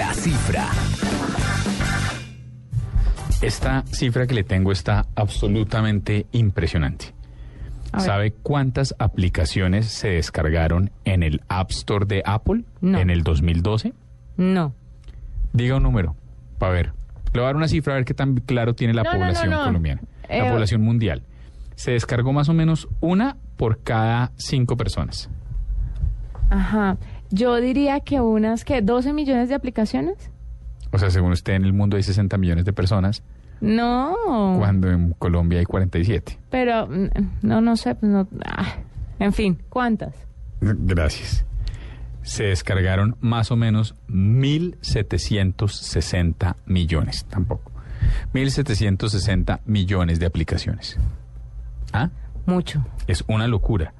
La cifra. Esta cifra que le tengo está absolutamente impresionante. ¿Sabe cuántas aplicaciones se descargaron en el App Store de Apple No. en el 2012? No. Diga un número, para ver. Le voy a dar una cifra a ver qué tan claro tiene la No, no, no, población no. colombiana, Eh, la población mundial. Se descargó más o menos una por cada cinco personas. Ajá. Yo diría que unas que 12 millones de aplicaciones. O sea, según usted, en el mundo hay 60 millones de personas, No. cuando en Colombia hay 47. Pero mm, no, no sé. pues, No, ah, en fin, ¿cuántas? Gracias. Se descargaron más o menos 1.760 millones, tampoco. 1.760 millones de aplicaciones. ¿Ah? Mucho. Es una locura.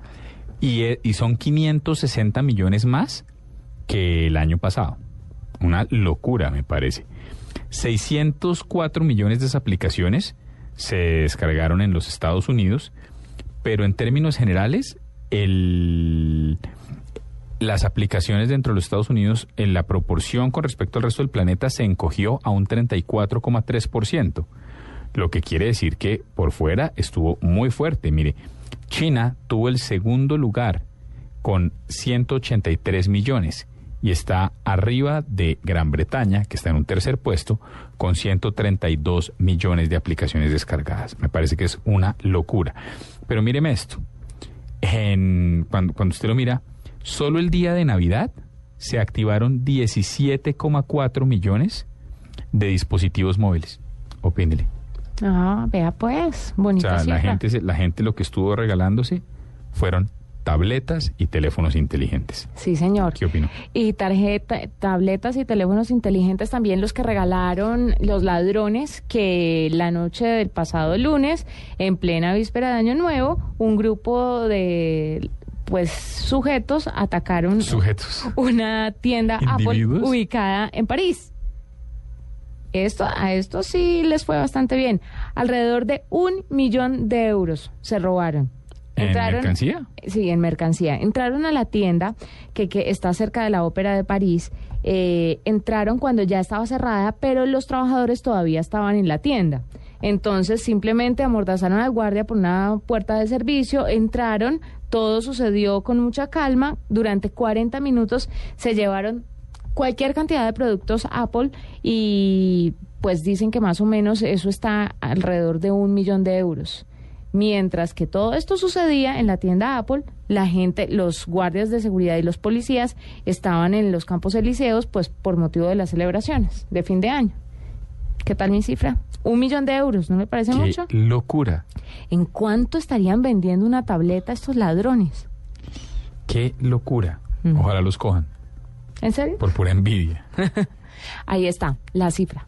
Y, eh, y son 560 millones más que el año pasado. Una locura, me parece. 604 millones de aplicaciones se descargaron en los Estados Unidos, pero en términos generales, el, las aplicaciones dentro de los Estados Unidos, en la proporción con respecto al resto del planeta, se encogió a un 34,3%. Lo que quiere decir que por fuera estuvo muy fuerte. Mire, China tuvo el segundo lugar con 183 millones y está arriba de Gran Bretaña, que está en un tercer puesto, con 132 millones de aplicaciones descargadas. Me parece que es una locura. Pero míreme esto. En, cuando, cuando usted lo mira, solo el día de Navidad se activaron 17,4 millones de dispositivos móviles. Opínele. Ah, vea pues. O Bonita sea, la gente, la gente lo que estuvo regalándose fueron tabletas y teléfonos inteligentes. Sí, señor. ¿Qué opino? Y tarjeta, tabletas y teléfonos inteligentes también los que regalaron los ladrones que la noche del pasado lunes, en plena víspera de Año Nuevo, un grupo de pues sujetos atacaron Sujetos. una tienda ubicada en París. Esto, a esto sí les fue bastante bien. Alrededor de un millón de euros se robaron. ¿En mercancía? Sí, en mercancía. Entraron a la tienda que, que está cerca de la Ópera de París. eh, entraron cuando ya estaba cerrada, pero los trabajadores todavía estaban en la tienda. Entonces simplemente amordazaron al guardia por una puerta de servicio, entraron, todo sucedió con mucha calma. Durante 40 minutos se llevaron cualquier cantidad de productos Apple y pues dicen que más o menos eso está alrededor de un millón de euros. Mientras que todo esto sucedía en la tienda Apple, la gente, los guardias de seguridad y los policías estaban en los campos elíseos, pues por motivo de las celebraciones de fin de año. ¿Qué tal mi cifra? Un millón de euros, ¿no le parece ¡Qué mucho? locura! ¿En cuánto estarían vendiendo una tableta estos ladrones? ¡Qué locura! Mm. Ojalá los cojan, ¿En serio? por pura envidia. Ahí está, la cifra.